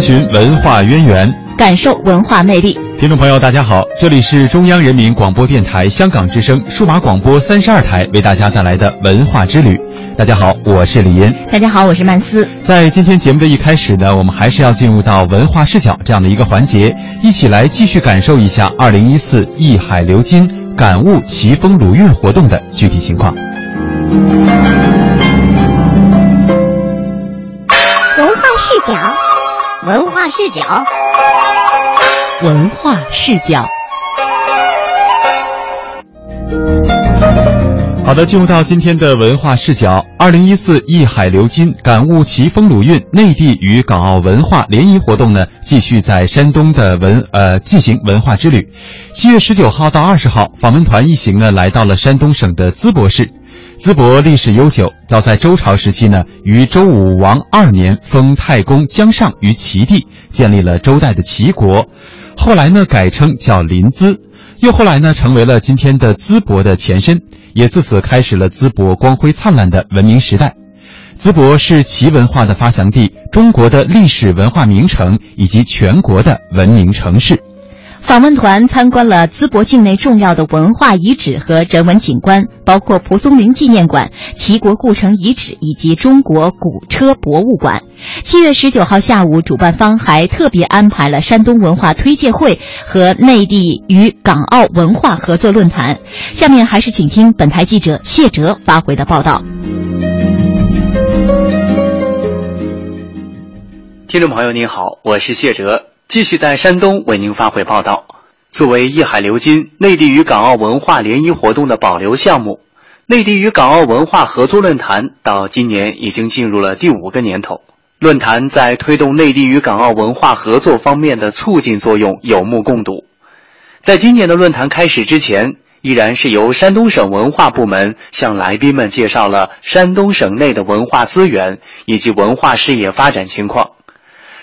探寻文化渊源，感受文化魅力。听众朋友，大家好，这里是中央人民广播电台香港之声数码广播三十二台为大家带来的文化之旅。大家好，我是李嫣。大家好，我是曼斯。在今天节目的一开始呢，我们还是要进入到文化视角这样的一个环节，一起来继续感受一下二零一四艺海流金感悟奇峰鲁韵活动的具体情况。文化视角。文化视角，文化视角。好的，进入到今天的文化视角。二零一四艺海流金感悟奇峰鲁韵内地与港澳文化联谊活动呢，继续在山东的文呃进行文化之旅。七月十九号到二十号，访问团一行呢来到了山东省的淄博市。淄博历史悠久，早在周朝时期呢，于周武王二年封太公姜尚于齐地，建立了周代的齐国。后来呢，改称叫临淄，又后来呢，成为了今天的淄博的前身，也自此开始了淄博光辉灿烂的文明时代。淄博是齐文化的发祥地，中国的历史文化名城，以及全国的文明城市。访问团参观了淄博境内重要的文化遗址和人文景观，包括蒲松龄纪念馆、齐国故城遗址以及中国古车博物馆。七月十九号下午，主办方还特别安排了山东文化推介会和内地与港澳文化合作论坛。下面还是请听本台记者谢哲发回的报道。听众朋友您好，我是谢哲。继续在山东为您发回报道。作为“一海流金”内地与港澳文化联谊活动的保留项目，内地与港澳文化合作论坛到今年已经进入了第五个年头。论坛在推动内地与港澳文化合作方面的促进作用有目共睹。在今年的论坛开始之前，依然是由山东省文化部门向来宾们介绍了山东省内的文化资源以及文化事业发展情况。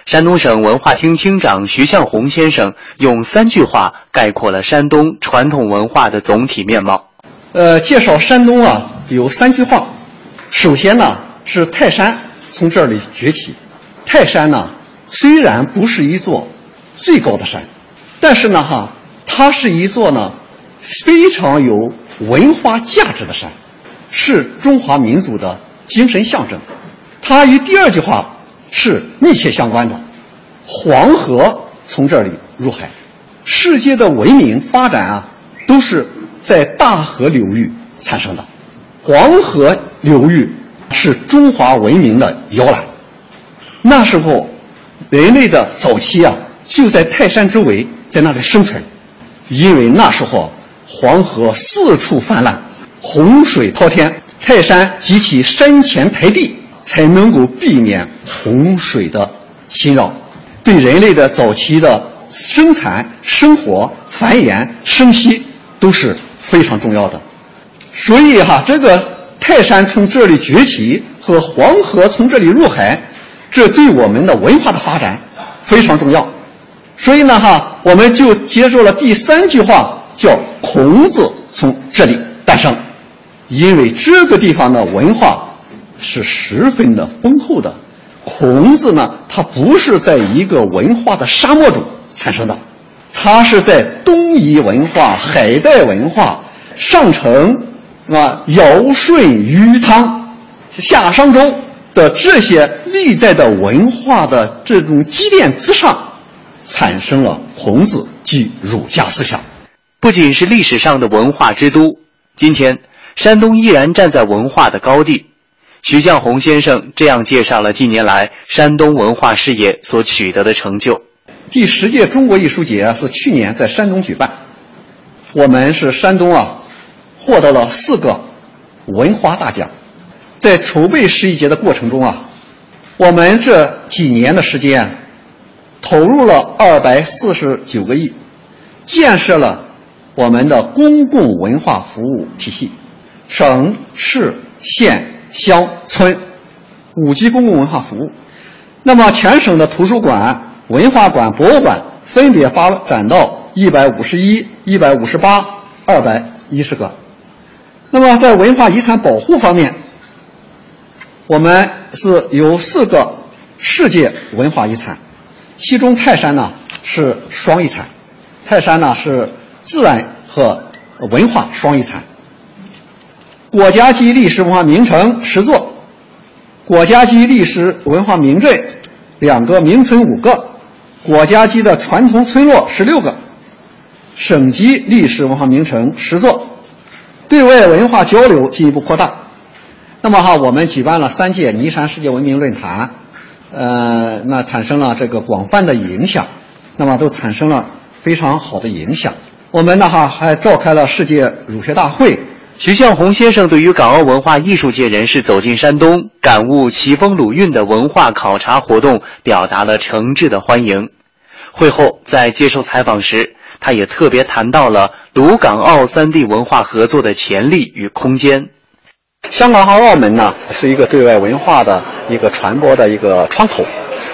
山东省文化厅厅长徐向红先生用三句话概括了山东传统文化的总体面貌。呃，介绍山东啊，有三句话。首先呢，是泰山从这里崛起。泰山呢，虽然不是一座最高的山，但是呢，哈，它是一座呢非常有文化价值的山，是中华民族的精神象征。它与第二句话。是密切相关的。黄河从这里入海，世界的文明发展啊，都是在大河流域产生的。黄河流域是中华文明的摇篮。那时候，人类的早期啊，就在泰山周围，在那里生存。因为那时候黄河四处泛滥，洪水滔天，泰山及其山前台地。才能够避免洪水的侵扰，对人类的早期的生产、生活、繁衍、生息都是非常重要的。所以哈，这个泰山从这里崛起和黄河从这里入海，这对我们的文化的发展非常重要。所以呢哈，我们就接受了第三句话，叫孔子从这里诞生，因为这个地方的文化。是十分的丰厚的。孔子呢，他不是在一个文化的沙漠中产生的，他是在东夷文化、海带文化、上承啊、尧舜禹汤、夏商周的这些历代的文化的这种积淀之上，产生了孔子及儒家思想。不仅是历史上的文化之都，今天山东依然站在文化的高地。徐向红先生这样介绍了近年来山东文化事业所取得的成就：第十届中国艺术节是去年在山东举办，我们是山东啊，获得了四个文化大奖。在筹备十一节的过程中啊，我们这几年的时间，投入了二百四十九个亿，建设了我们的公共文化服务体系，省市县乡村五级公共文化服务。那么全省的图书馆。文化馆、博物馆分别发展到一百五十一、一百五十八、二百一十个。那么在文化遗产保护方面，我们是有四个世界文化遗产，其中泰山呢是双遗产，泰山呢是自然和文化双遗产。国家级历史文化名城十座，国家级历史文化名镇两个，名村五个。国家级的传统村落十六个，省级历史文化名城十座，对外文化交流进一步扩大。那么哈，我们举办了三届尼山世界文明论坛，呃，那产生了这个广泛的影响，那么都产生了非常好的影响。我们呢哈还召开了世界儒学大会。徐向红先生对于港澳文化艺术界人士走进山东，感悟奇峰鲁韵的文化考察活动，表达了诚挚的欢迎。会后，在接受采访时，他也特别谈到了鲁港澳三地文化合作的潜力与空间。香港和澳门呢，是一个对外文化的一个传播的一个窗口。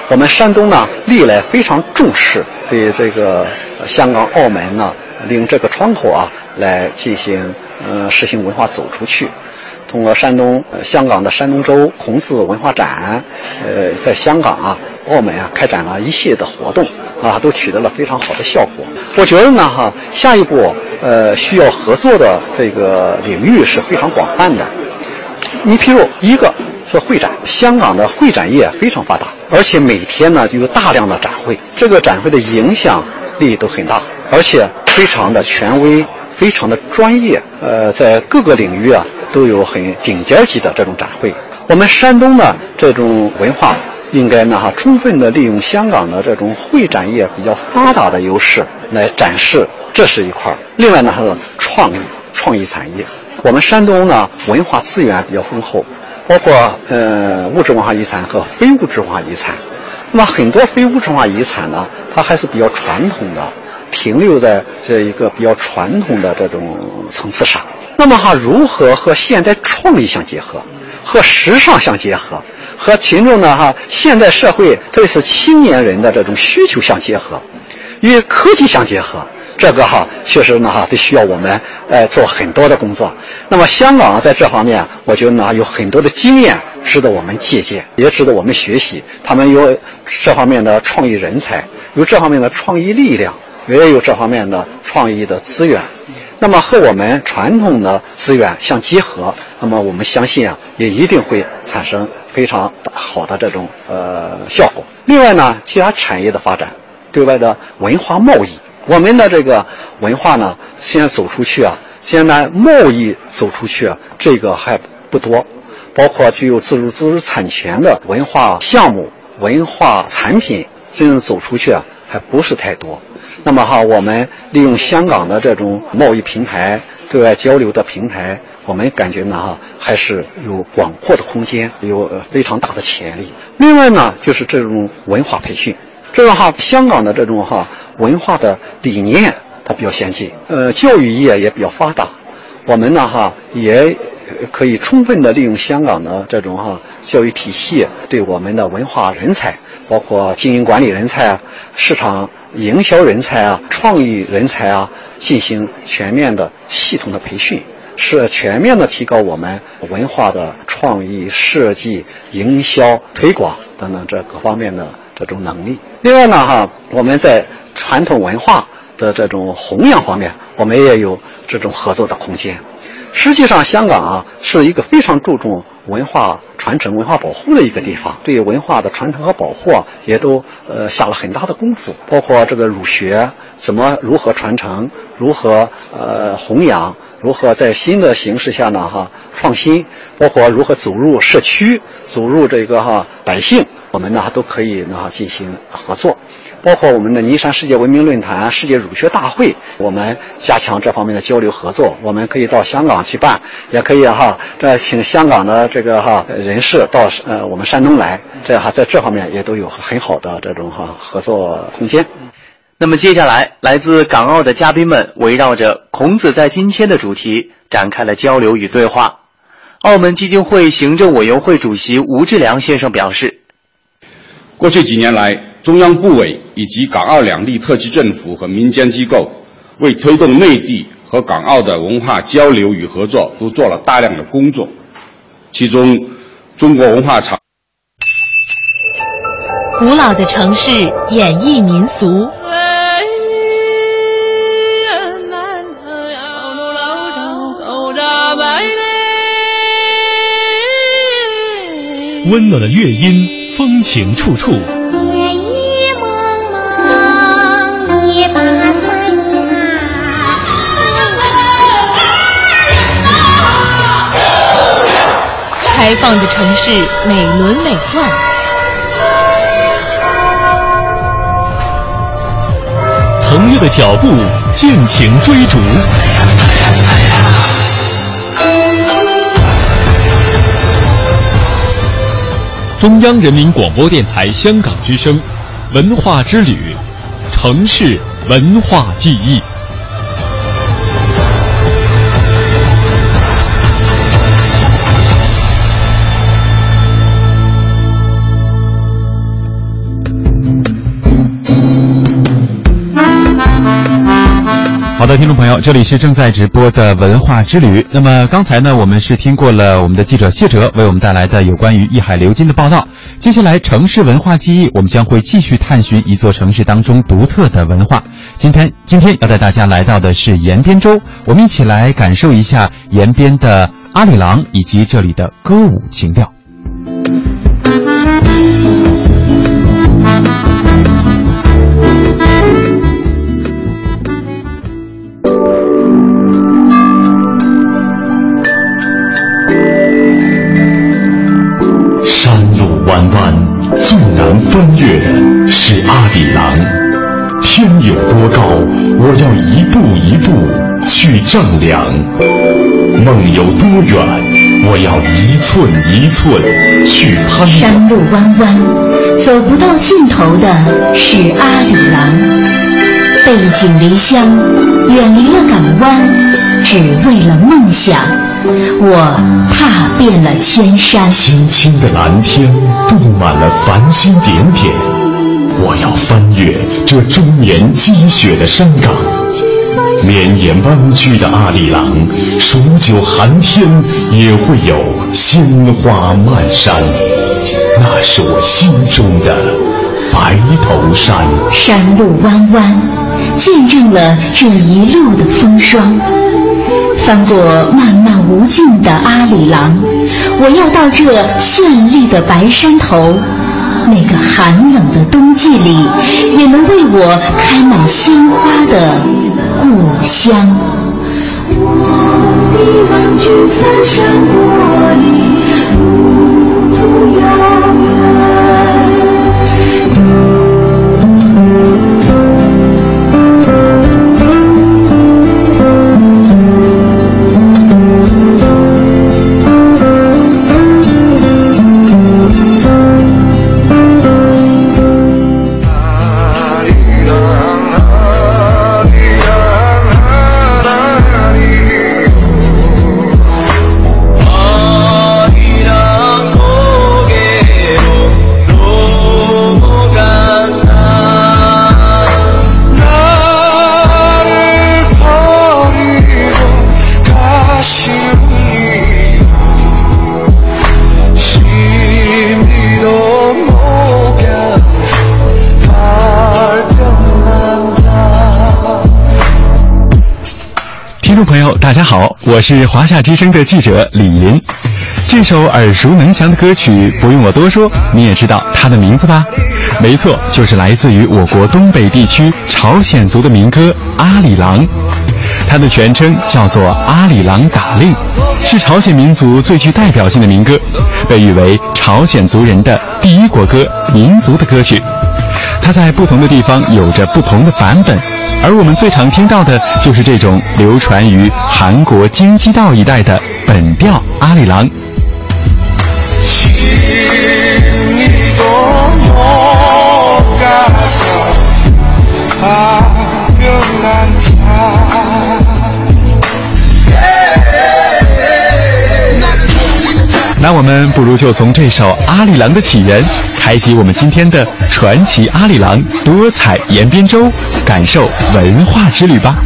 我们山东呢，历来非常重视对这个香港、澳门呢，利用这个窗口啊，来进行呃实行文化走出去。通过山东、香港的山东周孔子文化展，呃，在香港啊、澳门啊，开展了一系列的活动。啊，都取得了非常好的效果。我觉得呢，哈，下一步呃需要合作的这个领域是非常广泛的。你譬如一个是会展，香港的会展业非常发达，而且每天呢就有大量的展会，这个展会的影响力都很大，而且非常的权威，非常的专业。呃，在各个领域啊都有很顶尖级的这种展会。我们山东的这种文化。应该呢哈，充分的利用香港的这种会展业比较发达的优势来展示，这是一块。另外呢，还有创意创意产业。我们山东呢，文化资源比较丰厚，包括呃物质文化遗产和非物质文化遗产。那么很多非物质文化遗产呢，它还是比较传统的，停留在这一个比较传统的这种层次上。那么哈，如何和现代创意相结合，和时尚相结合？和群众呢哈，现代社会特别是青年人的这种需求相结合，与科技相结合，这个哈确实呢哈得需要我们呃做很多的工作。那么香港在这方面，我觉得呢有很多的经验值得我们借鉴，也值得我们学习。他们有这方面的创意人才，有这方面的创意力量，也有这方面的创意的资源。那么和我们传统的资源相结合，那么我们相信啊，也一定会产生非常好的这种呃效果。另外呢，其他产业的发展，对外的文化贸易，我们的这个文化呢，先走出去啊，现在贸易走出去啊，这个还不多，包括具有自主知识产权的文化项目、文化产品，真正走出去啊，还不是太多。那么哈，我们利用香港的这种贸易平台、对外交流的平台，我们感觉呢哈，还是有广阔的空间，有非常大的潜力。另外呢，就是这种文化培训，这个哈，香港的这种哈文化的理念它比较先进，呃，教育业也比较发达，我们呢哈也可以充分的利用香港的这种哈教育体系，对我们的文化人才，包括经营管理人才啊、市场。营销人才啊，创意人才啊，进行全面的、系统的培训，是全面的提高我们文化的创意设计、营销推广等等这各方面的这种能力。另外呢，哈，我们在传统文化的这种弘扬方面，我们也有这种合作的空间。实际上，香港啊是一个非常注重文化传承、文化保护的一个地方，对文化的传承和保护啊，也都呃下了很大的功夫。包括这个儒学怎么如何传承、如何呃弘扬、如何在新的形势下呢哈创新，包括如何走入社区、走入这个哈百姓，我们呢都可以呢进行合作。包括我们的尼山世界文明论坛、世界儒学大会，我们加强这方面的交流合作。我们可以到香港去办，也可以哈，这请香港的这个哈人士到呃我们山东来，这样哈在这方面也都有很好的这种哈合作空间。那么接下来，来自港澳的嘉宾们围绕着孔子在今天的主题展开了交流与对话。澳门基金会行政委员会主席吴志良先生表示：过去几年来，中央部委以及港澳两地特区政府和民间机构，为推动内地和港澳的文化交流与合作，都做了大量的工作。其中，中国文化场古老的城市演绎民俗，温暖的乐音，风情处处。开放的城市，美轮美奂。腾跃的脚步，尽情追逐。中央人民广播电台香港之声，文化之旅，城市文化记忆。好的，听众朋友，这里是正在直播的文化之旅。那么刚才呢，我们是听过了我们的记者谢哲为我们带来的有关于一海流金的报道。接下来，城市文化记忆，我们将会继续探寻一座城市当中独特的文化。今天，今天要带大家来到的是延边州，我们一起来感受一下延边的阿里郎以及这里的歌舞情调。弯弯最难翻越的是阿里郎，天有多高，我要一步一步去丈量；梦有多远，我要一寸一寸去攀。山路弯弯，走不到尽头的是阿里郎。背井离乡，远离了港湾，只为了梦想。我踏遍了千山，青青的蓝天布满了繁星点点。我要翻越这终年积雪的山岗，绵延弯曲的阿里郎，数九寒天也会有鲜花漫山。那是我心中的白头山。山路弯弯，见证了这一路的风霜。翻过漫漫无尽的阿里郎，我要到这绚丽的白山头，那个寒冷的冬季里，也能为我开满鲜花的故乡。我的望君翻山过岭，路途遥远。我是华夏之声的记者李林。这首耳熟能详的歌曲，不用我多说，你也知道它的名字吧？没错，就是来自于我国东北地区朝鲜族的民歌《阿里郎》。它的全称叫做《阿里郎打令》，是朝鲜民族最具代表性的民歌，被誉为朝鲜族人的第一国歌，民族的歌曲。它在不同的地方有着不同的版本，而我们最常听到的就是这种流传于韩国京畿道一带的本调阿里郎。那我们不如就从这首《阿里郎》的起源，开启我们今天的传奇阿里郎多彩延边州，感受文化之旅吧。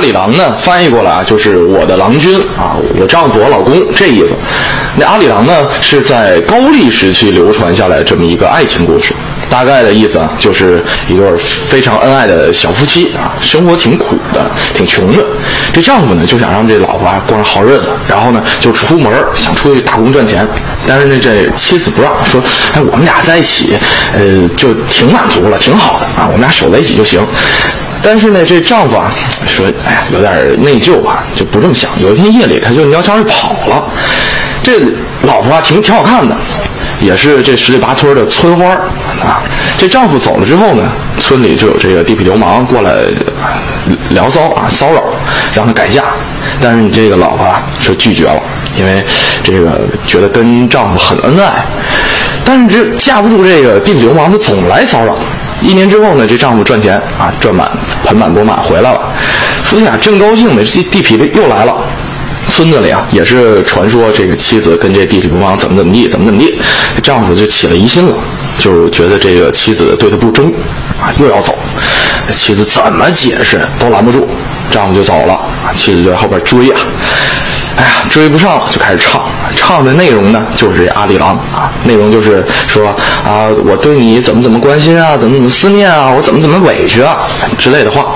阿里郎呢，翻译过来啊，就是我的郎君啊，我丈夫，我老公这意思。那阿里郎呢，是在高丽时期流传下来这么一个爱情故事。大概的意思啊，就是一对非常恩爱的小夫妻啊，生活挺苦的，挺穷的。这丈夫呢，就想让这老婆啊过上好日子，然后呢，就出门想出去打工赚钱。但是呢，这妻子不让，说，哎，我们俩在一起，呃，就挺满足了，挺好的啊，我们俩守在一起就行。但是呢，这丈夫啊说：“哎呀，有点内疚啊，就不这么想。有一天夜里，他就鸟悄就跑了。这老婆啊，挺挺好看的，也是这十里八村的村花啊。这丈夫走了之后呢，村里就有这个地痞流氓过来聊骚啊，骚扰，让他改嫁。但是你这个老婆啊，是拒绝了，因为这个觉得跟丈夫很恩爱。但是这架不住这个地痞流氓，他总来骚扰。”一年之后呢，这丈夫赚钱啊，赚满盆满钵满回来了，夫妻俩正高兴呢，这地痞又来了。村子里啊，也是传说这个妻子跟这地痞流氓怎么怎么地，怎么怎么地，丈夫就起了疑心了，就觉得这个妻子对他不忠啊，又要走。妻子怎么解释都拦不住，丈夫就走了，妻子就在后边追啊。哎呀，追不上，就开始唱。唱的内容呢，就是阿里郎啊，内容就是说啊，我对你怎么怎么关心啊，怎么怎么思念啊，我怎么怎么委屈啊之类的话。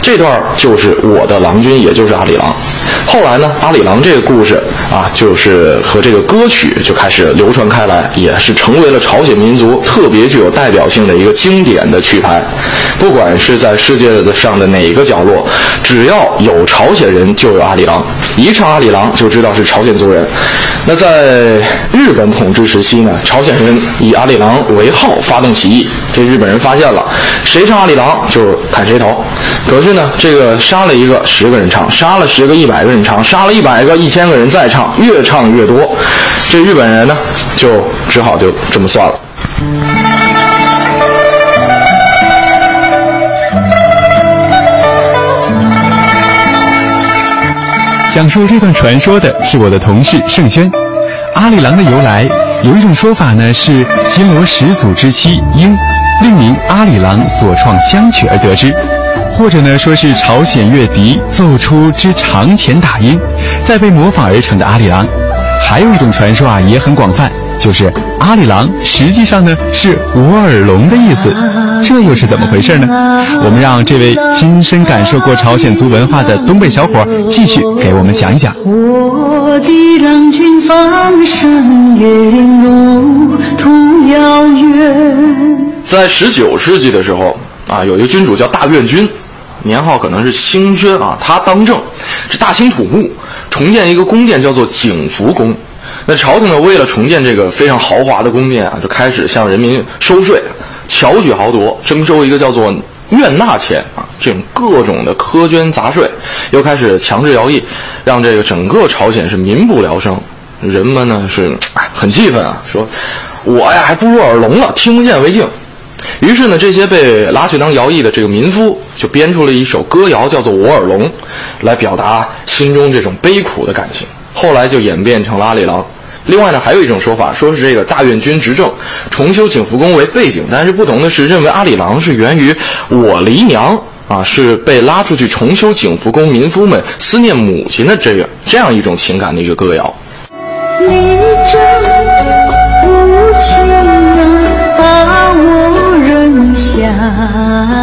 这段就是我的郎君，也就是阿里郎。后来呢，阿里郎这个故事啊，就是和这个歌曲就开始流传开来，也是成为了朝鲜民族特别具有代表性的一个经典的曲牌。不管是在世界的上的哪个角落，只要有朝鲜人，就有阿里郎。一唱阿里郎，就知道是朝鲜族人。那在日本统治时期呢，朝鲜人以阿里郎为号发动起义，这日本人发现了，谁唱阿里郎就砍谁头。可是呢，这个杀了一个十个人唱，杀了十个一百个人唱，杀了一百个一千个人再唱，越唱越多，这日本人呢就只好就这么算了。讲述这段传说的是我的同事盛轩。阿里郎的由来，有一种说法呢是新罗始祖之妻英，另名阿里郎所创香曲而得知。或者呢，说是朝鲜乐笛奏出之长前打音，再被模仿而成的阿里郎。还有一种传说啊，也很广泛，就是阿里郎实际上呢是我耳聋的意思，这又是怎么回事呢？我们让这位亲身感受过朝鲜族文化的东北小伙继续给我们讲一讲。我的郎君放声路途遥远。在十九世纪的时候啊，有一个君主叫大院君。年号可能是兴宣啊，他当政，这大兴土木，重建一个宫殿叫做景福宫。那朝廷呢，为了重建这个非常豪华的宫殿啊，就开始向人民收税，巧取豪夺，征收一个叫做院纳钱啊，这种各种的苛捐杂税，又开始强制徭役，让这个整个朝鲜是民不聊生，人们呢是很气愤啊，说我呀还不如耳聋了，听不见为敬。于是呢，这些被拉去当徭役的这个民夫就编出了一首歌谣，叫做《我耳聋》，来表达心中这种悲苦的感情。后来就演变成了阿里郎。另外呢，还有一种说法，说是这个大院君执政，重修景福宫为背景，但是不同的是，认为阿里郎是源于我离娘啊，是被拉出去重修景福宫民夫们思念母亲的这个这样一种情感的一个歌谣。你真无情啊，把我。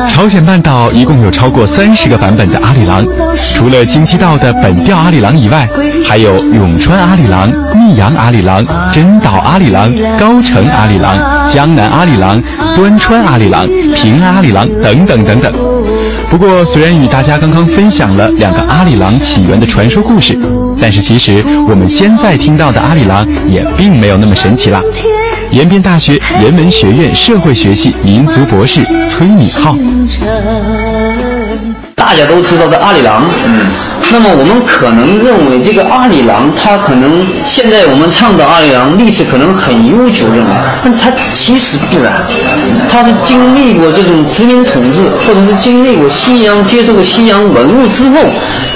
朝鲜半岛一共有超过三十个版本的阿里郎，除了京畿道的本调阿里郎以外，还有永川阿里郎、密阳阿里郎、真岛阿里郎、高城阿里郎、江南阿里郎、端川阿里郎、平安阿里郎等等等等。不过，虽然与大家刚刚分享了两个阿里郎起源的传说故事，但是其实我们现在听到的阿里郎也并没有那么神奇啦。延边大学人文学院社会学系民俗博士崔敏浩，大家都知道的阿里郎，嗯，那么我们可能认为这个阿里郎，他可能现在我们唱的阿里郎历史可能很悠久，认为，但他其实不然，他是经历过这种殖民统治，或者是经历过西洋接受过西洋文物之后。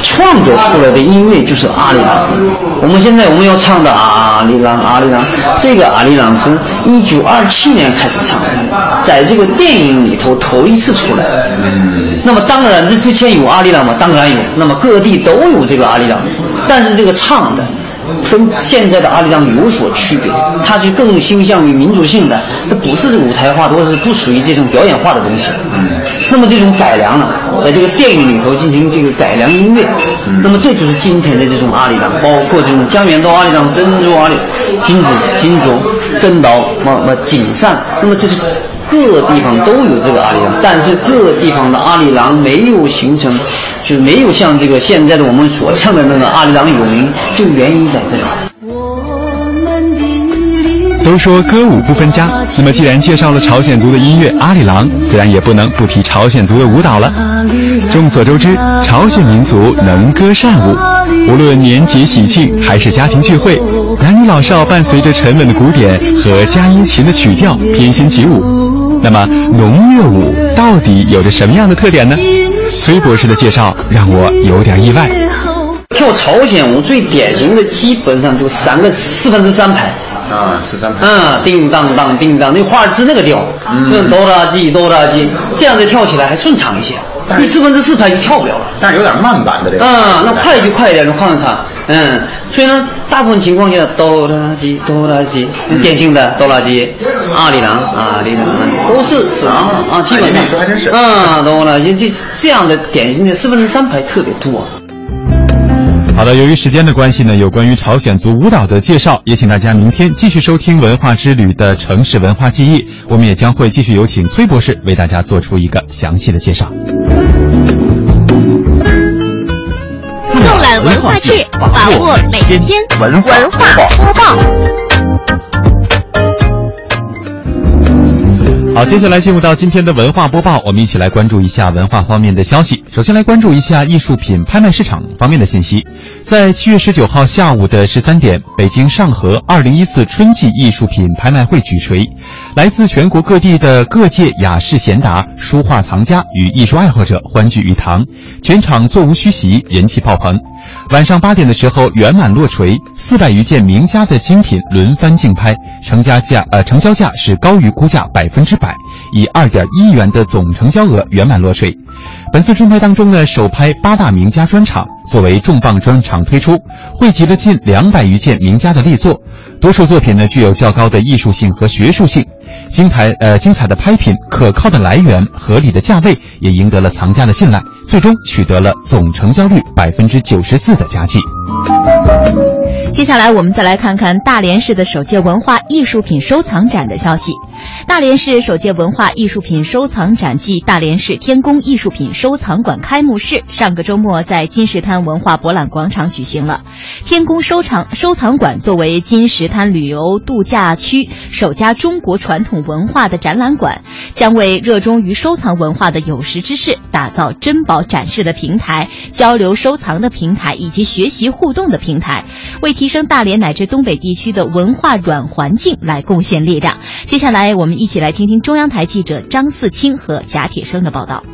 创作出来的音乐就是阿里郎。我们现在我们要唱的阿里郎，阿里郎，这个阿里郎是一九二七年开始唱，在这个电影里头头一次出来。那么当然，这之前有阿里郎吗？当然有。那么各地都有这个阿里郎，但是这个唱的。跟现在的阿里郎有所区别，它就更倾向于民族性的，它不是舞台化，或者是不属于这种表演化的东西。那么这种改良呢，在这个电影里头进行这个改良音乐，那么这就是今天的这种阿里郎，包括这种江原道阿里郎、珍珠阿里、金竹、金竹、真岛、么么锦善，那么这是各地方都有这个阿里郎，但是各地方的阿里郎没有形成。就没有像这个现在的我们所唱的那个阿里郎有名，就原因在这里。都说歌舞不分家，那么既然介绍了朝鲜族的音乐阿里郎，自然也不能不提朝鲜族的舞蹈了。众所周知，朝鲜民族能歌善舞，无论年节喜庆还是家庭聚会，男女老少伴随着沉稳的鼓点和佳音琴的曲调翩跹起舞。那么农乐舞到底有着什么样的特点呢？崔博士的介绍让我有点意外。跳朝鲜舞最典型的基本上就三个四分之三拍啊，十三拍。嗯，叮当当，叮当，那华尔兹那个调，嗯，哆啦基哆啦基，这样子跳起来还顺畅一些。你四分之四拍就跳不了了，但是有点慢版的这个。嗯，那快就快一点，就换唱。嗯，所以呢，大部分情况下哆啦基哆啦基，典型的哆啦基，阿里郎阿里郎都是是吧？啊，基本上还真是。嗯，哆啦基这这样的典型的四分之三拍特别多。好的，由于时间的关系呢，有关于朝鲜族舞蹈的介绍，也请大家明天继续收听文化之旅的城市文化记忆。我们也将会继续有请崔博士为大家做出一个详细的介绍。纵览文化志，把握每一天文化播报。好，接下来进入到今天的文化播报，我们一起来关注一下文化方面的消息。首先来关注一下艺术品拍卖市场方面的信息。在七月十九号下午的十三点，北京上合二零一四春季艺术品拍卖会举锤，来自全国各地的各界雅士贤达、书画藏家与艺术爱好者欢聚一堂，全场座无虚席，人气爆棚。晚上八点的时候圆满落锤，四百余件名家的精品轮番竞拍，成交价呃成交价是高于估价百分之百，以二点一亿元的总成交额圆满落锤。本次春拍当中呢，首拍八大名家专场作为重磅专场推出，汇集了近两百余件名家的力作，多数作品呢具有较高的艺术性和学术性，精彩呃精彩的拍品、可靠的来源、合理的价位，也赢得了藏家的信赖。最终取得了总成交率百分之九十四的佳绩。接下来，我们再来看看大连市的首届文化艺术品收藏展的消息。大连市首届文化艺术品收藏展暨大连市天宫艺术品收藏馆开幕式上个周末在金石滩文化博览广场举行了。天宫收藏收藏馆作为金石滩旅游度假区首家中国传统文化的展览馆，将为热衷于收藏文化的有识之士打造珍宝展示的平台、交流收藏的平台以及学习互动的平台，为提升大连乃至东北地区的文化软环境来贡献力量。接下来，我们一起来听听中央台记者张四清和贾铁生的报道。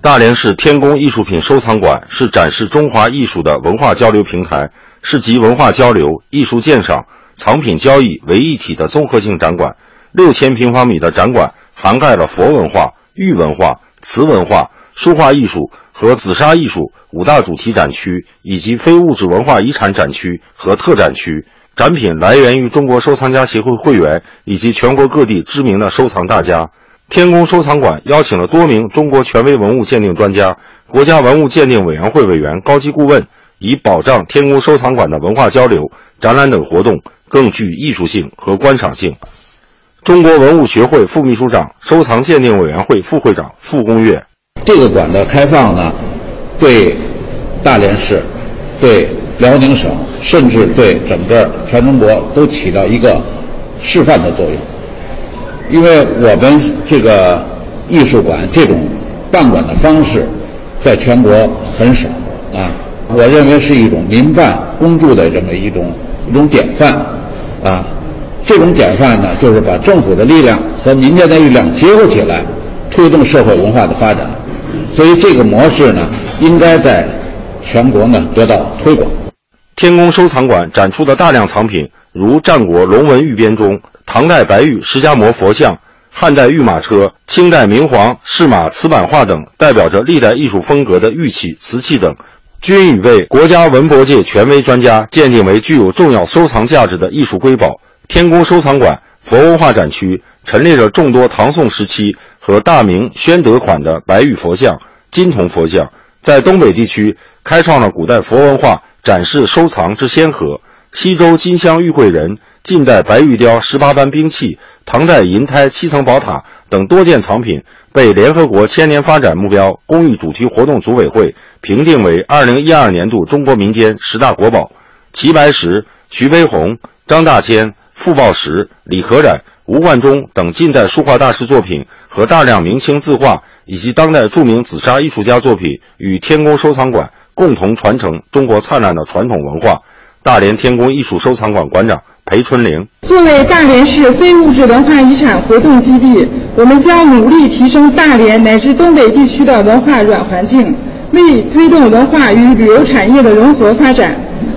大连市天宫艺术品收藏馆是展示中华艺术的文化交流平台，是集文化交流、艺术鉴赏、藏品交易为一体的综合性展馆。六千平方米的展馆涵盖了佛文化、玉文化、瓷文化、书画艺术和紫砂艺术五大主题展区，以及非物质文化遗产展区和特展区。展品来源于中国收藏家协会会员以及全国各地知名的收藏大家。天宫收藏馆邀请了多名中国权威文物鉴定专家、国家文物鉴定委员会委员、高级顾问，以保障天宫收藏馆的文化交流、展览等活动更具艺术性和观赏性。中国文物学会副秘书长、收藏鉴定委员会副会长傅公岳：这个馆的开放呢，对大连市、对辽宁省，甚至对整个全中国都起到一个示范的作用。因为我们这个艺术馆这种办馆的方式，在全国很少啊，我认为是一种民办公助的这么一种一种典范啊。这种典范呢，就是把政府的力量和民间的力量结合起来，推动社会文化的发展。所以这个模式呢，应该在全国呢得到推广。天宫收藏馆展出的大量藏品，如战国龙纹玉编钟。唐代白玉释迦摩佛像、汉代御马车、清代明皇饰马瓷版画等，代表着历代艺术风格的玉器、瓷器等，均已被国家文博界权威专家鉴定为具有重要收藏价值的艺术瑰宝。天宫收藏馆佛文化展区陈列着众多唐宋时期和大明宣德款的白玉佛像、金铜佛像，在东北地区开创了古代佛文化展示收藏之先河。西周金镶玉贵人。近代白玉雕十八般兵器、唐代银胎七层宝塔等多件藏品，被联合国千年发展目标公益主题活动组委会评定为二零一二年度中国民间十大国宝。齐白石、徐悲鸿、张大千、傅抱石、李可染、吴冠中等近代书画大师作品和大量明清字画以及当代著名紫砂艺术家作品，与天宫收藏馆共同传承中国灿烂的传统文化。大连天宫艺术收藏馆馆长。裴春玲作为大连市非物质文化遗产活动基地，我们将努力提升大连乃至东北地区的文化软环境，为推动文化与旅游产业的融合发展，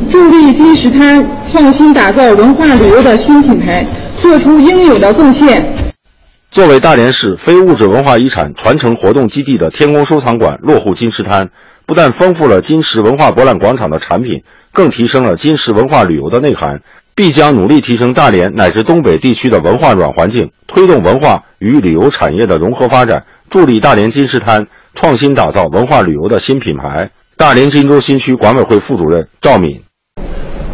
助力金石滩创新打造文化旅游的新品牌，做出应有的贡献。作为大连市非物质文化遗产传承活动基地的天宫收藏馆落户金石滩，不但丰富了金石文化博览广场的产品，更提升了金石文化旅游的内涵。必将努力提升大连乃至东北地区的文化软环境，推动文化与旅游产业的融合发展，助力大连金石滩创新打造文化旅游的新品牌。大连金州新区管委会副主任赵敏：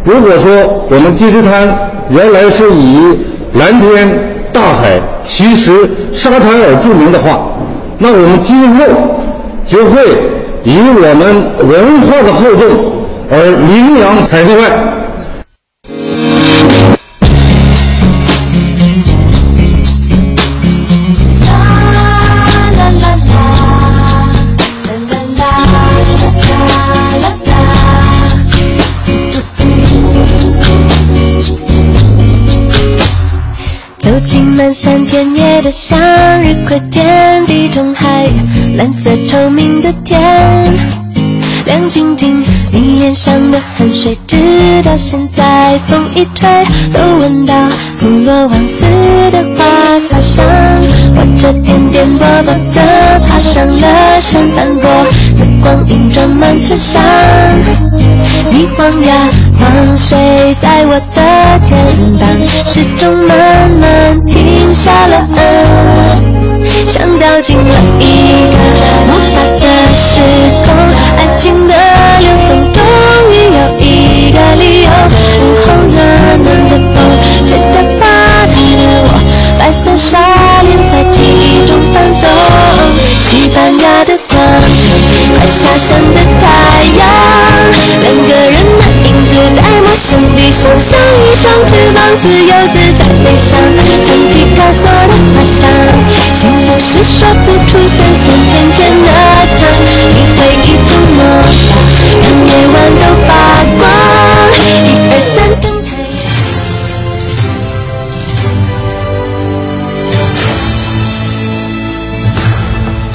如果说我们金石滩原来是以蓝天、大海、奇石、沙滩而著名的话，那我们今后就会以我们文化的厚重而名扬海内外。漫山遍野的向日葵天地中海，蓝色透明的天，亮晶晶。你脸上的汗水，直到现在风一吹都闻到。普罗旺斯的花草香，我这颠颠簸簸的爬上了山斑驳的光影，装满车厢。你晃呀晃，睡在我的肩膀，时钟慢慢停下了，像掉进了一个魔法的时空，爱情的流动终于有一个理由。午后暖暖的风，吹得发呆的我，白色纱帘在记忆中翻动，西班牙的那，下山的太阳，两个人的影子在陌生地上，像一双翅膀，自由自在飞翔，像皮卡索的画像。幸福是说不出酸酸甜甜的糖，你会一涂魔法，让夜晚都发光。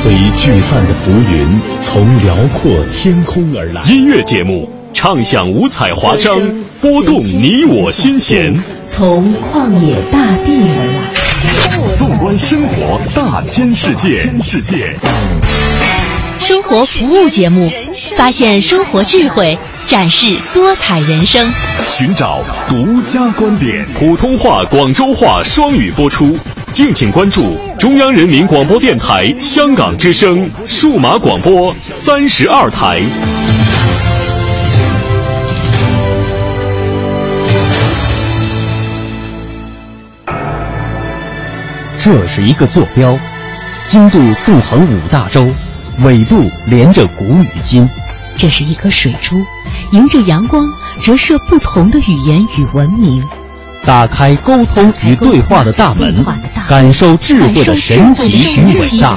随聚散的浮云，从辽阔天空而来。音乐节目唱响五彩华章，拨动你我心弦。从旷野大地而来。纵观生活大千世界。世界。生活服务节目，发现生活智慧，展示多彩人生。寻找独家观点，普通话、广州话双语播出。敬请关注中央人民广播电台香港之声数码广播三十二台。这是一个坐标，经度纵横五大洲，纬度连着古与今。这是一颗水珠，迎着阳光折射不同的语言与文明。打开沟通与对话的大门，感受智慧的神奇与伟大。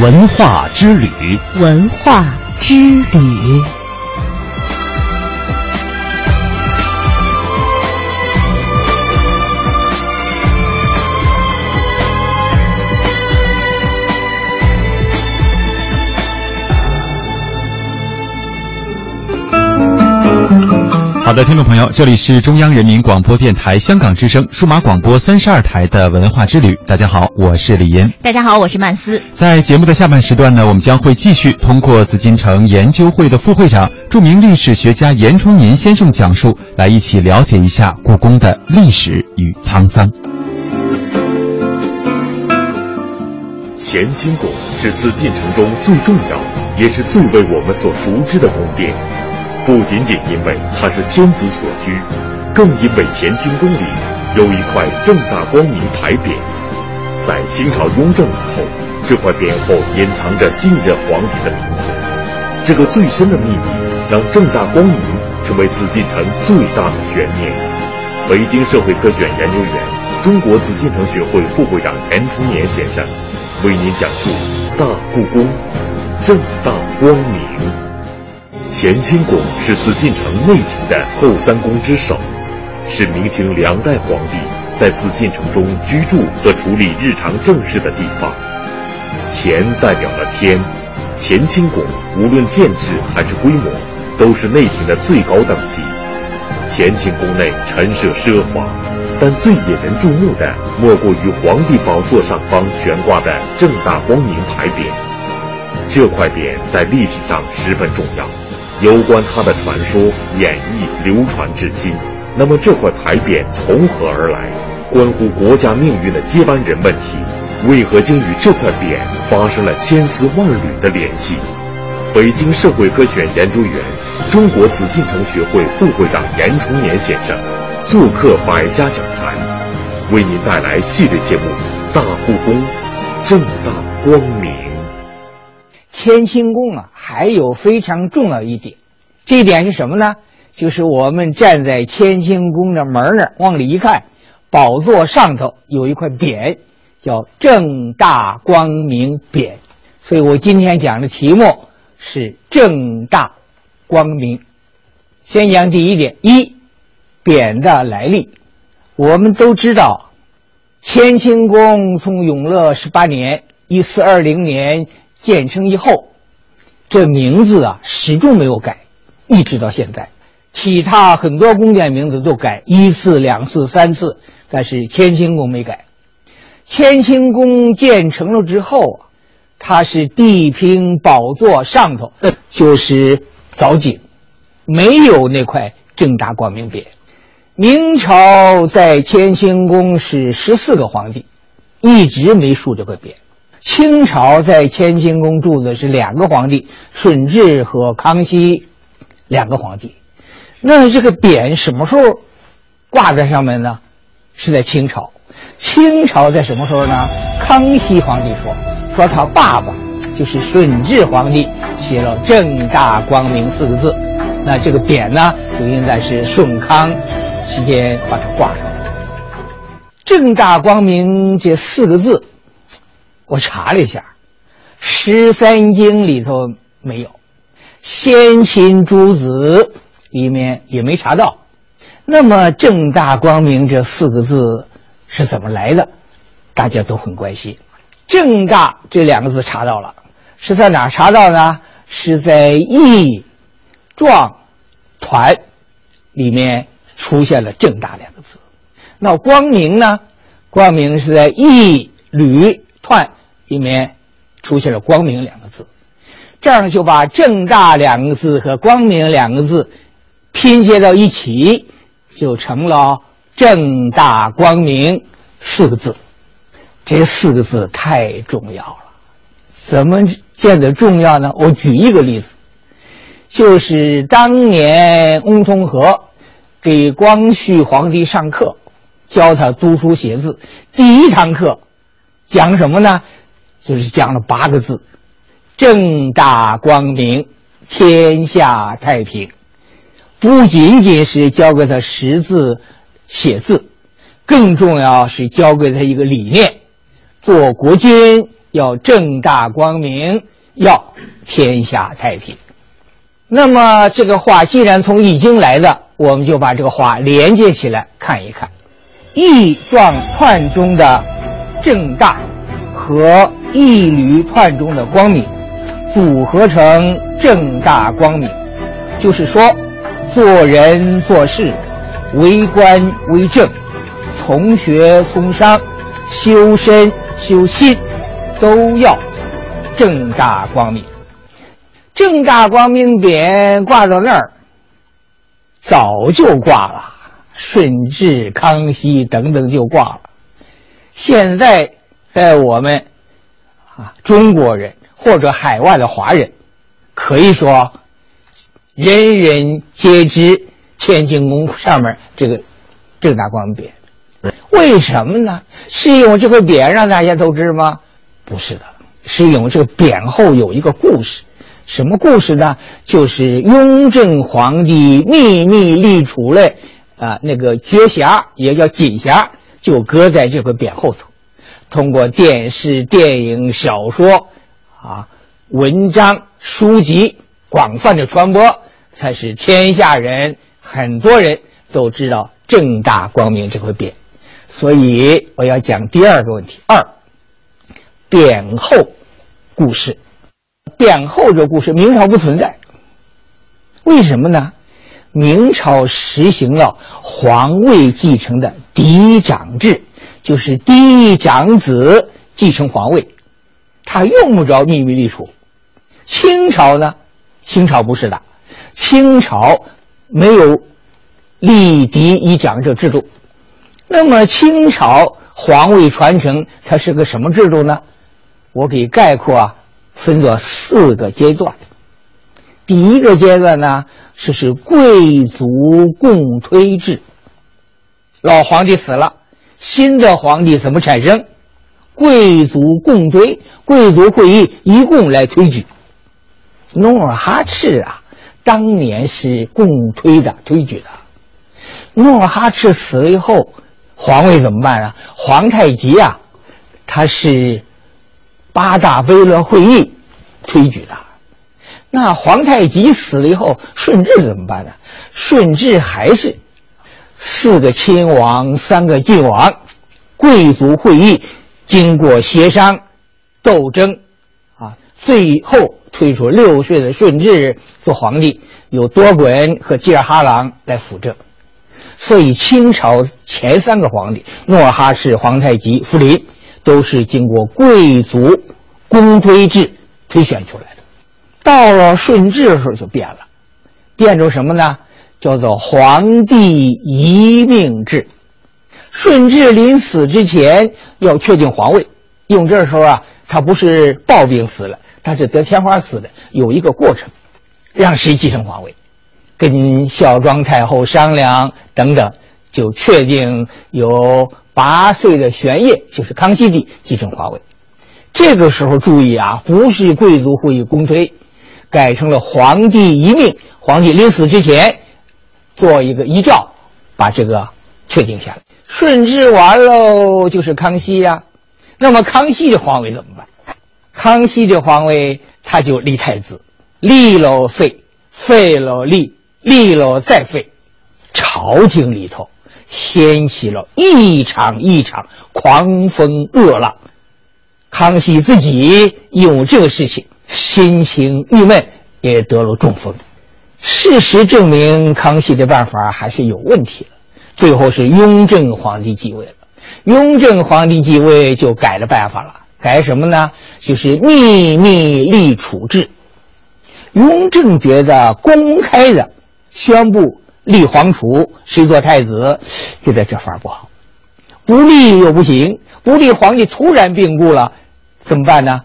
文化之旅，文化之旅。好的，听众朋友，这里是中央人民广播电台香港之声数码广播三十二台的文化之旅。大家好，我是李岩。大家好，我是曼斯。在节目的下半时段呢，我们将会继续通过紫禁城研究会的副会长、著名历史学家严崇年先生讲述，来一起了解一下故宫的历史与沧桑。乾清宫是紫禁城中最重要，也是最为我们所熟知的宫殿。不仅仅因为它是天子所居，更因为乾清宫里有一块正大光明牌匾。在清朝雍正以后，这块匾后隐藏着新一任皇帝的名字。这个最深的秘密，让正大光明成为紫禁城最大的悬念。北京社会科学院研究员、中国紫禁城学会副会长严崇年先生为您讲述大故宫，正大光明。乾清宫是紫禁城内廷的后三宫之首，是明清两代皇帝在紫禁城中居住和处理日常政事的地方。乾代表了天，乾清宫无论建制还是规模，都是内廷的最高等级。乾清宫内陈设奢华，但最引人注目的莫过于皇帝宝座上方悬挂的正大光明牌匾。这块匾在历史上十分重要。有关他的传说演绎流传至今，那么这块牌匾从何而来？关乎国家命运的接班人问题，为何竟与这块匾发生了千丝万缕的联系？北京社会科学院研究员、中国紫禁城学会副会长严崇年先生做客百家讲坛，为您带来系列节目《大故宫，正大光明》。乾清宫啊，还有非常重要一点，这一点是什么呢？就是我们站在乾清宫的门那儿，往里一看，宝座上头有一块匾，叫“正大光明匾”。所以我今天讲的题目是“正大光明”。先讲第一点：一，匾的来历。我们都知道，乾清宫从永乐十八年（一四二零年）。建成以后，这名字啊始终没有改，一直到现在。其他很多宫殿名字都改一次、两次、三次，但是乾清宫没改。乾清宫建成了之后啊，它是地平宝座上头就是藻井，没有那块正大光明匾。明朝在乾清宫是十四个皇帝，一直没竖这块匾。清朝在乾清宫住的是两个皇帝，顺治和康熙，两个皇帝。那这个匾什么时候挂在上面呢？是在清朝。清朝在什么时候呢？康熙皇帝说，说他爸爸就是顺治皇帝写了“正大光明”四个字，那这个匾呢，就应该是顺康时间把它挂上。正大光明这四个字，我查了一下，《十三经》里头没有，《先秦诸子》里面也没查到。那么“正大光明”这四个字是怎么来的？大家都很关心。“正大”这两个字查到了，是在哪查到呢？是在义壮团里面出现了“正大”两个字。那光明呢？光明是在义旅团里面出现了“光明”两个字，这样就把“正大”两个字和“光明”两个字拼接到一起，就成了“正大光明”四个字。这四个字太重要了，怎么见得重要呢？我举一个例子，就是当年翁同龢给光绪皇帝上课。教他读书写字，第一堂课讲什么呢？就是讲了八个字：正大光明，天下太平。不仅仅是教给他识字、写字，更重要是教给他一个理念：做国君要正大光明，要天下太平。那么这个话既然从《易经》来的，我们就把这个话连接起来看一看。义壮团中的正大和一缕串中的光明组合成正大光明，就是说，做人做事、为官为政、从学从商、修身修心，都要正大光明。正大光明匾挂到那儿，早就挂了。顺治、康熙等等就挂了。现在在我们啊中国人或者海外的华人，可以说人人皆知乾清宫上面这个正大光明匾。为什么呢？是因为这个匾让大家都知吗？不是的，是因为这个匾后有一个故事。什么故事呢？就是雍正皇帝秘密立储了。啊，那个绝匣也叫锦匣，就搁在这个匾后头。通过电视、电影、小说，啊，文章、书籍广泛的传播，才使天下人很多人都知道正大光明这块匾。所以我要讲第二个问题：二，匾后故事。匾后这故事，明朝不存在，为什么呢？明朝实行了皇位继承的嫡长制，就是嫡长子继承皇位，他用不着秘密立储。清朝呢？清朝不是的，清朝没有立嫡以长这制度。那么清朝皇位传承它是个什么制度呢？我给概括啊，分作四个阶段。第一个阶段呢？是是贵族共推制。老皇帝死了，新的皇帝怎么产生？贵族共推，贵族会议一共来推举。努尔哈赤啊，当年是共推的，推举的。努尔哈赤死了以后，皇位怎么办啊？皇太极啊，他是八大威乐会议推举的。那皇太极死了以后，顺治怎么办呢？顺治还是四个亲王，三个郡王，贵族会议经过协商、斗争，啊，最后推出六岁的顺治做皇帝，由多衮和济尔哈朗来辅政。所以清朝前三个皇帝，努尔哈赤、皇太极、福临，都是经过贵族公推制推选出来的。到了顺治的时候就变了，变成什么呢？叫做皇帝遗命制。顺治临死之前要确定皇位，因为这时候啊，他不是暴病死了，他是得天花死的，有一个过程，让谁继承皇位？跟孝庄太后商量等等，就确定有八岁的玄烨，就是康熙帝继承皇位。这个时候注意啊，不是贵族会议公推，改成了皇帝遗命，皇帝临死之前做一个遗诏，把这个确定下来。顺治完喽，就是康熙呀。那么康熙的皇位怎么办？康熙的皇位他就立太子，立了废，废了立，立了再废，朝廷里头掀起了一场一场狂风恶浪。康熙自己因为这个事情心情郁闷，也得了中风。事实证明，康熙的办法还是有问题的。最后是雍正皇帝继位了，雍正皇帝继位就改了办法了，改什么呢？就是秘密立储制。雍正觉得公开的宣布立皇储，谁做太子，觉得这法不好，不立又不行，不立皇帝突然病故了，怎么办呢？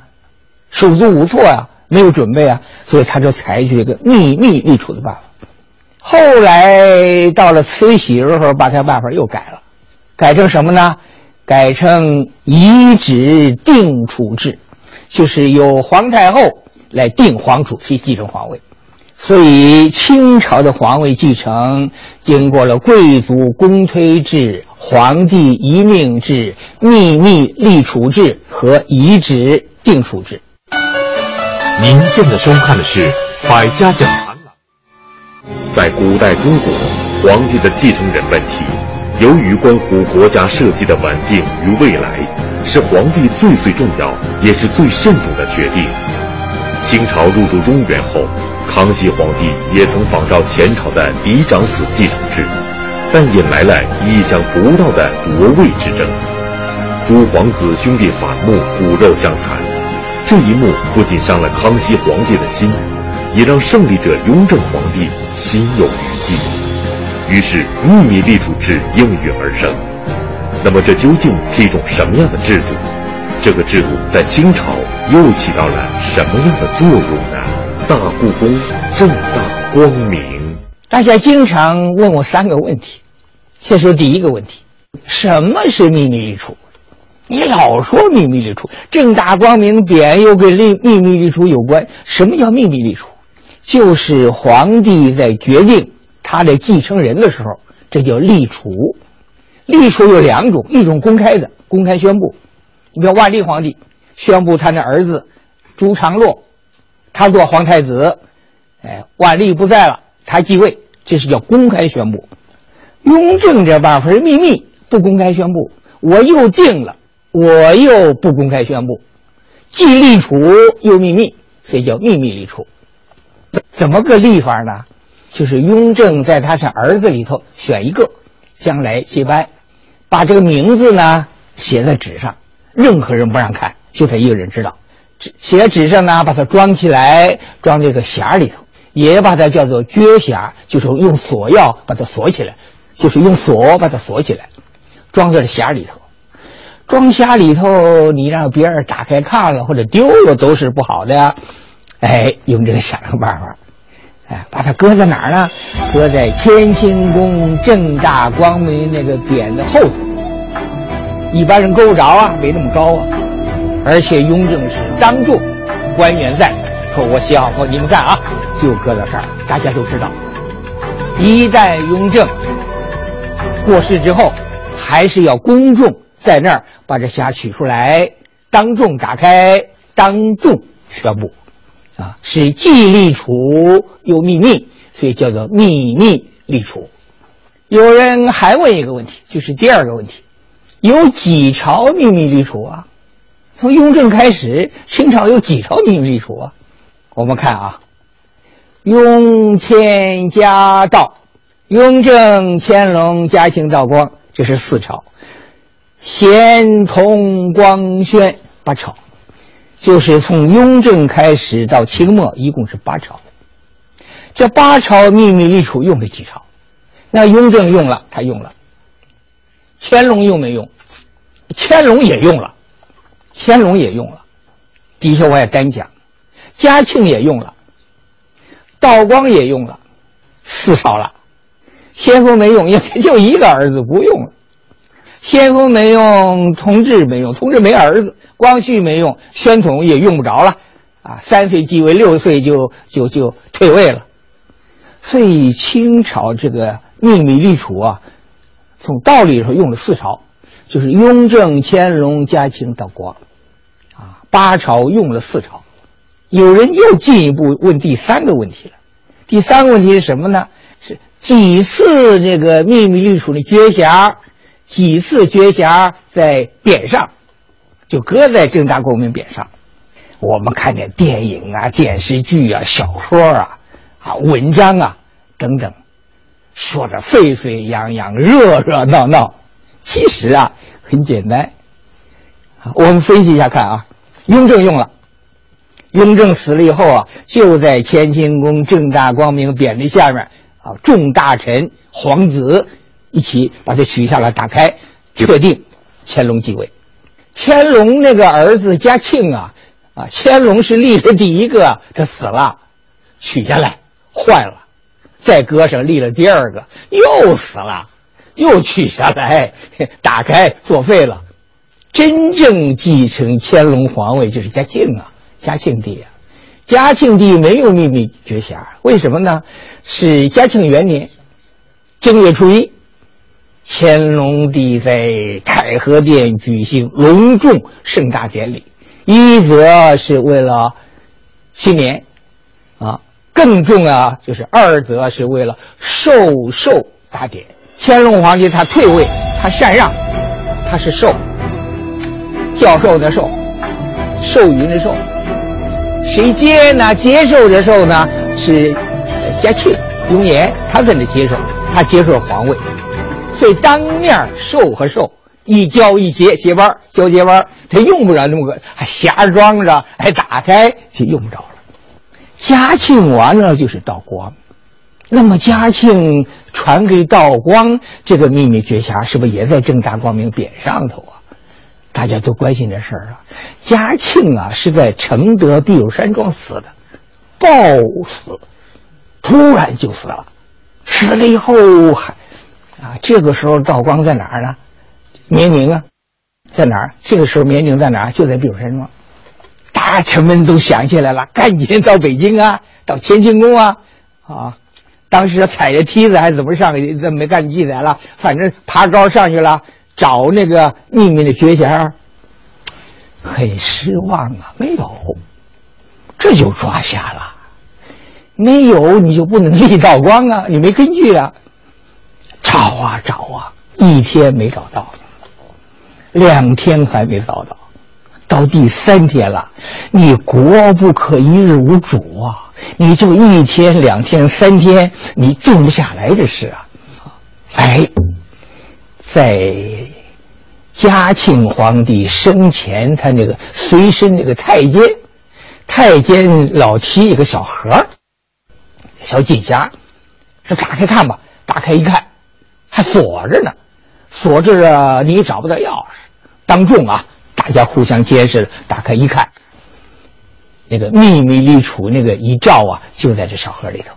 手足无措呀，没有准备啊，所以他就采取一个秘密立储的办法。后来到了慈禧时候，把这办法又改了，改成什么呢？改成遗旨定储制，就是由皇太后来定皇储去继承皇位。所以清朝的皇位继承经过了贵族公推制、皇帝遗命制、秘密立储制和遗旨定储制。您现在收看的是《百家讲坛》。在古代中国，皇帝的继承人问题，由于关乎国家社稷的稳定与未来，是皇帝最最重要也是最慎重的决定。清朝入主中原后，康熙皇帝也曾仿照前朝的嫡长子继承制，但引来了意想不到的夺位之争。诸皇子兄弟反目，骨肉相残，这一幕不仅伤了康熙皇帝的心。也让胜利者雍正皇帝心有余悸，于是秘密立储制应运而生。那么，这究竟是一种什么样的制度？这个制度在清朝又起到了什么样的作用呢？大故宫正大光明。大家经常问我三个问题，先说第一个问题：什么是秘密立储？你老说秘密立储，正大光明匾又跟立秘密立储有关，什么叫秘密立储？就是皇帝在决定他的继承人的时候，这叫立储。立储有两种，一种公开的，公开宣布。你比如万历皇帝宣布他的儿子朱常洛，他做皇太子，哎，万历不在了，他继位，这是叫公开宣布。雍正这办法是秘密，不公开宣布。我又定了，我又不公开宣布，既立储又秘密，所以叫秘密立储。怎么个立法呢？就是雍正在他是儿子里头选一个，将来接班，把这个名字呢写在纸上，任何人不让看，就他一个人知道。写在纸上呢，把它装起来，装这个匣里头，也把它叫做撅匣，就是用锁钥把它锁起来，就是用锁把它锁起来，装在匣里头。装匣里头，你让别人打开看了或者丢了都是不好的呀。哎，雍正想个办法，哎，把它搁在哪儿呢？搁在乾清宫正大光明那个匾的后头，一般人够不着啊，没那么高啊。而且雍正是当众，官员在，说我写好后你们看啊，就搁在这儿，大家都知道。一旦雍正过世之后，还是要公众在那儿把这匣取出来，当众打开，当众宣布。啊，是既立储又秘密，所以叫做秘密立储。有人还问一个问题，就是第二个问题：有几朝秘密立储啊？从雍正开始，清朝有几朝秘密立储啊？我们看啊，雍乾嘉道，雍正、乾隆、嘉庆、道光，这是四朝；咸同光宣八朝。就是从雍正开始到清末，一共是八朝。这八朝秘密立储用了几朝？那雍正用了，他用了；乾隆用没用？乾隆也用了，乾隆也用了。底下我也单讲，嘉庆也用了，道光也用了，四朝了。先说没用，也就一个儿子不用了。先锋没用，同治没用，同治没儿子，光绪没用，宣统也用不着了，啊，三岁继位，六岁就就就退位了。所以清朝这个秘密立储啊，从道理上用了四朝，就是雍正、乾隆、嘉庆、道光，啊，八朝用了四朝。有人又进一步问第三个问题了，第三个问题是什么呢？是几次这个秘密立储的绝匣，几次绝匣在匾上，就搁在正大光明匾上。我们看见电影啊、电视剧啊、小说啊。啊，文章啊，等等，说的沸沸扬扬、热热闹闹，其实啊很简单。我们分析一下看啊，雍正用了，雍正死了以后啊，就在乾清宫正大光明匾的下面啊，众大臣、皇子一起把它取下来，打开，确定乾隆继位。乾隆那个儿子嘉庆啊，啊，乾隆是立的第一个，他死了，取下来。坏了，再搁上立了第二个，又死了，又取下来，打开作废了。真正继承乾隆皇位就是嘉庆啊，嘉庆帝啊。嘉庆帝没有秘密绝匣，为什么呢？是嘉庆元年正月初一，乾隆帝在太和殿举行隆重盛大典礼，一则是为了新年，啊。更重要就是二则是为了授寿大典。乾隆皇帝他退位，他禅让，他是授，教授的授，授予的授。谁接呢？接受的授呢？是嘉庆、雍严，他在那接受，他接受皇位，所以当面授和授一交一接，接班交接班，他用不着那么个还匣装着，还打开就用不着了。嘉庆完了就是道光，那么嘉庆传给道光这个秘密绝匣，是不是也在正大光明匾上头啊？大家都关心这事儿啊。嘉庆啊是在承德避暑山庄死的，暴死，突然就死了。死了以后还啊，这个时候道光在哪儿呢？绵宁啊，在哪儿？这个时候绵宁在哪儿？就在避暑山庄。大臣们都想起来了，赶紧到北京啊，到乾清宫啊，啊，当时踩着梯子还是怎么上去？这没干记载了，反正爬高上去了，找那个秘密的绝匣，很失望啊，没有，这就抓瞎了，没有你就不能立道光啊，你没根据啊，找啊找啊，一天没找到，两天还没找到。到第三天了，你国不可一日无主啊！你就一天、两天、三天，你定不下来这事啊！哎，在嘉庆皇帝生前，他那个随身那个太监，太监老提一个小盒小锦匣，说打开看吧。打开一看，还锁着呢，锁着啊你找不到钥匙。当众啊！大家互相监视，打开一看，那个秘密立储那个遗诏啊，就在这小盒里头。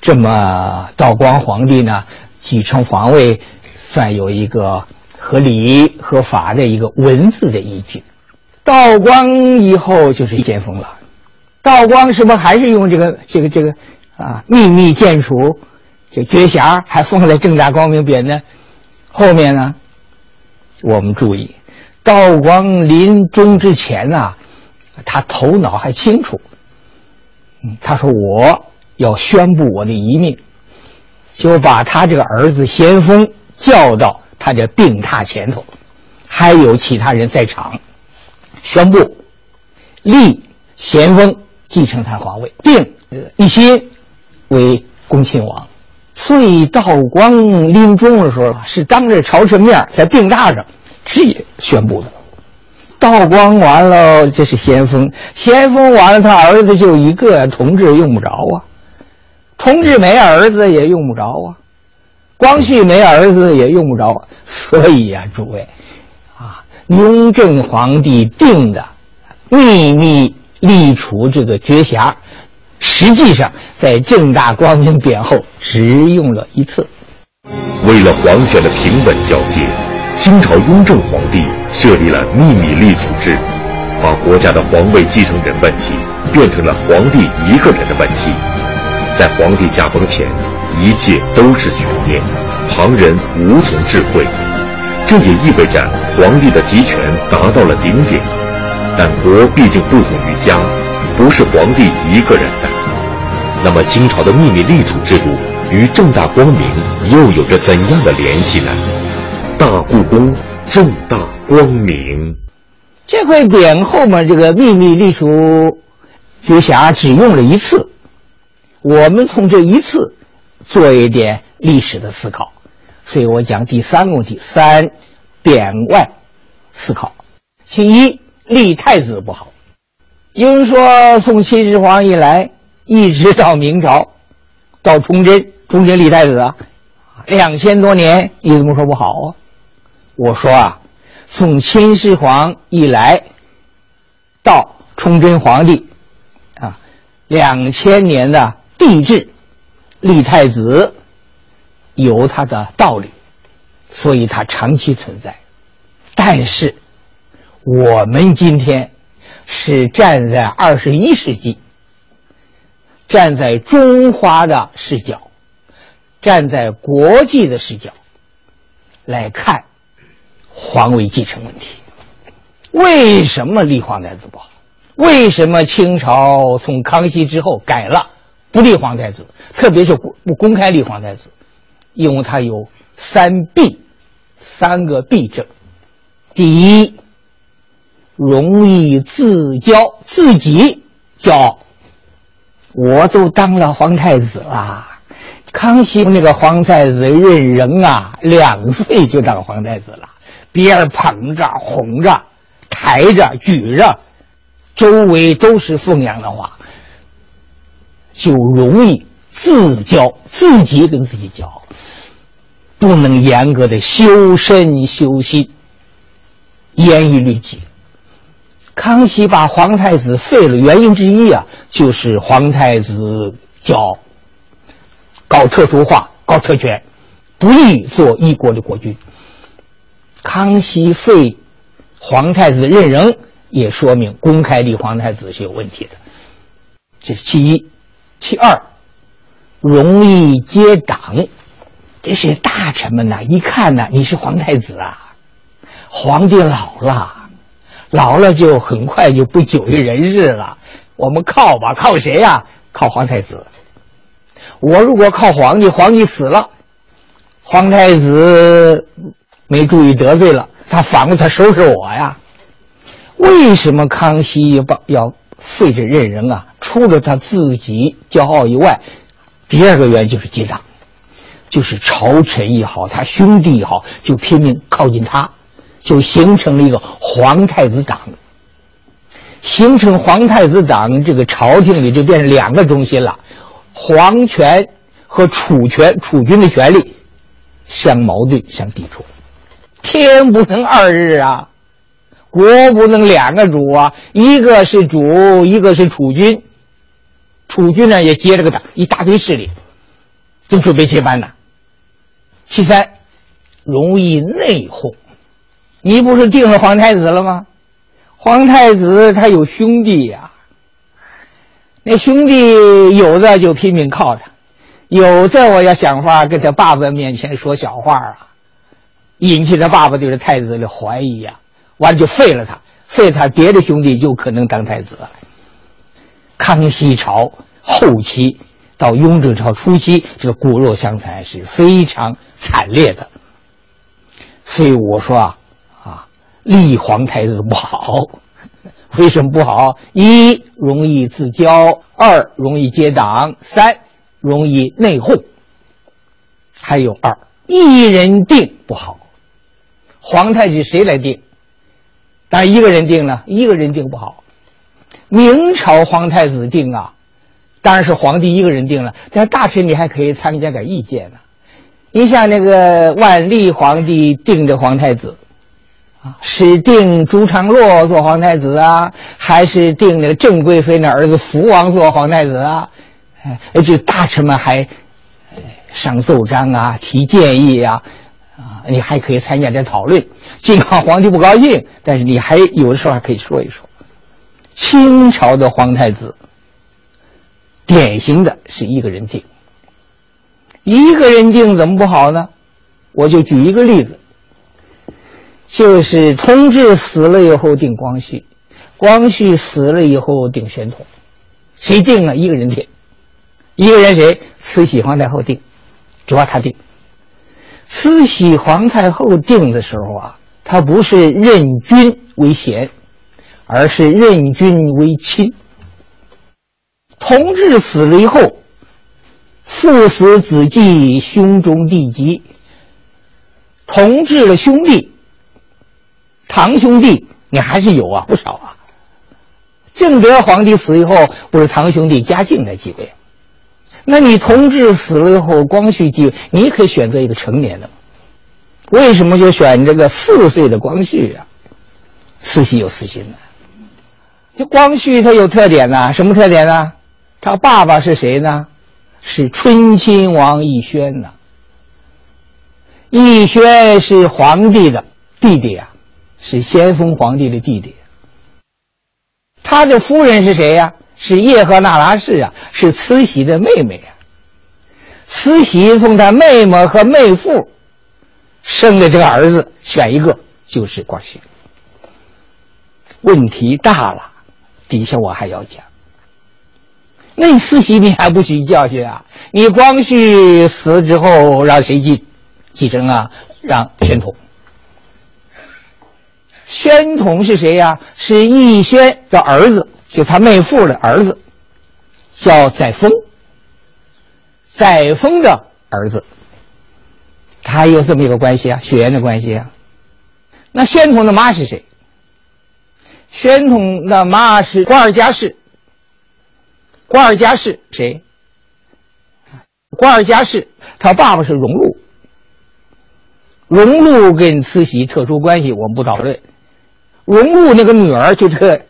这么道光皇帝呢，继承皇位，算有一个合理合法的一个文字的依据。道光以后就是先锋了。道光是不是还是用这个这个这个啊秘密建储，这绝匣还放在正大光明匾呢？后面呢，我们注意。道光临终之前啊，他头脑还清楚。他说我要宣布我的遗命，就把他这个儿子咸丰叫到他的病榻前头，还有其他人在场，宣布立咸丰继承他皇位，定一心为恭亲王。所以道光临终的时候是当着朝臣面在病榻上。直接宣布的，道光完了，这是先锋，先锋完了，他儿子就一个，同治用不着啊，同治没儿子也用不着啊，光绪没儿子也用不着，所以呀，诸位，啊，雍正皇帝定的秘密立储这个绝匣，实际上在正大光明匾后只用了一次，为了皇权的平稳交接。清朝雍正皇帝设立了秘密立储制，把国家的皇位继承人问题变成了皇帝一个人的问题。在皇帝驾崩前，一切都是悬念，旁人无从智慧。这也意味着皇帝的集权达到了顶点。但国毕竟不同于家，不是皇帝一个人的。那么清朝的秘密立储制度与正大光明又有着怎样的联系呢？大故宫正大光明，这块匾后面这个秘密立储直辖只用了一次，我们从这一次做一点历史的思考，所以我讲第三个问题：三匾外思考。其一，立太子不好。有人说，从秦始皇以来一直到明朝，到崇祯，崇祯立太子啊，两千多年，你怎么说不好啊？我说啊，从秦始皇以来到崇祯皇帝，啊，两千年的帝制，立太子有它的道理，所以它长期存在。但是我们今天是站在二十一世纪，站在中华的视角，站在国际的视角来看。皇位继承问题，为什么立皇太子不好？为什么清朝从康熙之后改了不立皇太子，特别是不公开立皇太子？因为他有三弊，三个弊症。第一，容易自骄，自己骄傲。我都当了皇太子了，康熙那个皇太子任人啊，两岁就当皇太子了。别人捧着、哄着、抬着、举着，周围都是奉养的话，就容易自骄，自己跟自己骄傲，不能严格的修身修心，严于律己。康熙把皇太子废了，原因之一啊，就是皇太子骄傲，搞特殊化、搞特权，不宜做一国的国君。康熙废皇太子任人，也说明公开立皇太子是有问题的。这是其一，其二，容易结党。这些大臣们呐，一看呢，你是皇太子啊，皇帝老了，老了就很快就不久于人世了。我们靠吧，靠谁呀？靠皇太子。我如果靠皇帝，皇帝死了，皇太子。没注意得罪了他，反过他收拾我呀？为什么康熙要要废这任人啊？除了他自己骄傲以外，第二个原因就是结党，就是朝臣也好，他兄弟也好，就拼命靠近他，就形成了一个皇太子党。形成皇太子党，这个朝廷里就变成两个中心了，皇权和储权、储君的权利相矛盾、相抵触。天不能二日啊，国不能两个主啊，一个是主，一个是储君。储君呢也接了个党，一大堆势力，就准备接班呢。其三，容易内讧。你不是定了皇太子了吗？皇太子他有兄弟呀，那兄弟有的就拼命靠他，有的我要想法跟他爸爸面前说小话啊。引起他爸爸对这太子的怀疑呀，完了就废了他，废他，别的兄弟就可能当太子了。康熙朝后期到雍正朝初期，这个骨肉相残是非常惨烈的。所以我说，啊，立皇太子不好，为什么不好？一容易自骄，二容易结党，三容易内讧。还有二一人定不好。皇太子谁来定？但一个人定呢？一个人定不好。明朝皇太子定啊，当然是皇帝一个人定了。但大臣你还可以参加点意见呢。你像那个万历皇帝定的皇太子，是定朱常洛做皇太子啊，还是定那个郑贵妃的儿子福王做皇太子啊？哎，就大臣们还上奏章啊，提建议啊。啊，你还可以参加点讨论。尽管皇帝不高兴，但是你还有的时候还可以说一说。清朝的皇太子，典型的是一个人定。一个人定怎么不好呢？我就举一个例子，就是同治死了以后定光绪，光绪死了以后定宣统，谁定啊？一个人定，一个人谁？慈禧皇太后定，主要他定。慈禧皇太后定的时候啊，她不是任君为贤，而是任君为亲。同治死了以后，父死子继，兄终弟及。同治的兄弟，堂兄弟，你还是有啊，不少啊。正德皇帝死以后，不是堂兄弟嘉靖在继位。那你同治死了以后，光绪继位，你可以选择一个成年的。为什么就选这个四岁的光绪啊？慈禧有私心呢。这光绪他有特点呢，什么特点呢？他爸爸是谁呢？是醇亲王奕轩呢。奕轩是皇帝的弟弟啊，是咸丰皇帝的弟弟。他的夫人是谁呀？是叶赫那拉氏啊，是慈禧的妹妹啊。慈禧从他妹妹和妹夫生的这个儿子选一个，就是光绪。问题大了，底下我还要讲。那慈禧你还不许教训啊？你光绪死了之后让谁继继承啊？让宣统。宣统是谁呀？是奕轩的儿子。就他妹夫的儿子，叫载沣。载沣的儿子，他有这么一个关系啊，血缘的关系啊。那宣统的妈是谁？宣统的妈是瓜尔佳氏。瓜尔佳氏谁？瓜尔佳氏，他爸爸是荣禄。荣禄跟慈禧特殊关系，我们不讨论。荣禄那个女儿就这个。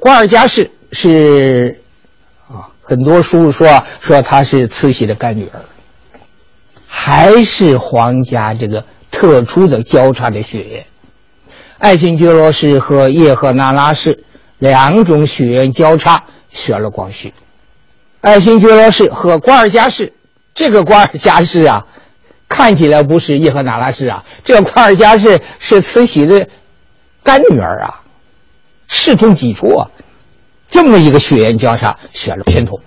瓜尔佳氏是啊，很多书说说她是慈禧的干女儿，还是皇家这个特殊的交叉的血缘。爱新觉罗氏和叶赫那拉氏两种血缘交叉，选了光绪。爱新觉罗氏和瓜尔佳氏，这个瓜尔佳氏啊，看起来不是叶赫那拉氏啊，这个瓜尔佳氏是慈禧的干女儿啊。势同己出啊，这么一个血缘交叉，选了宣统。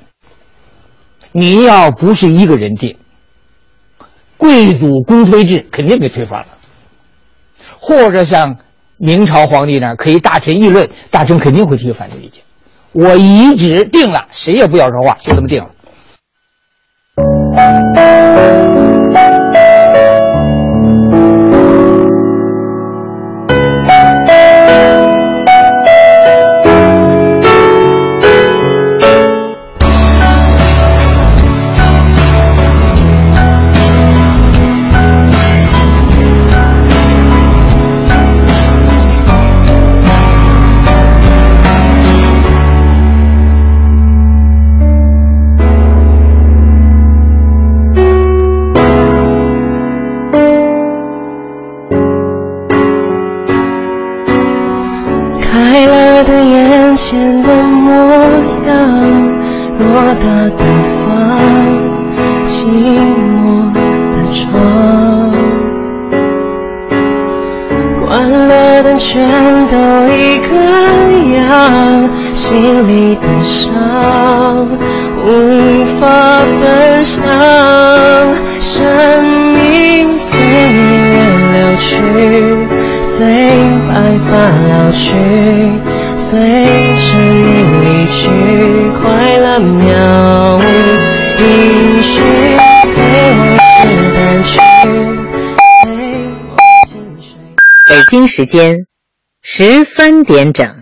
你要不是一个人定，贵族公推制肯定给推翻了，或者像明朝皇帝那可以大臣议论，大臣肯定会提出反对意见。我一旨定了，谁也不要说话，就这么定了。时间十三点整。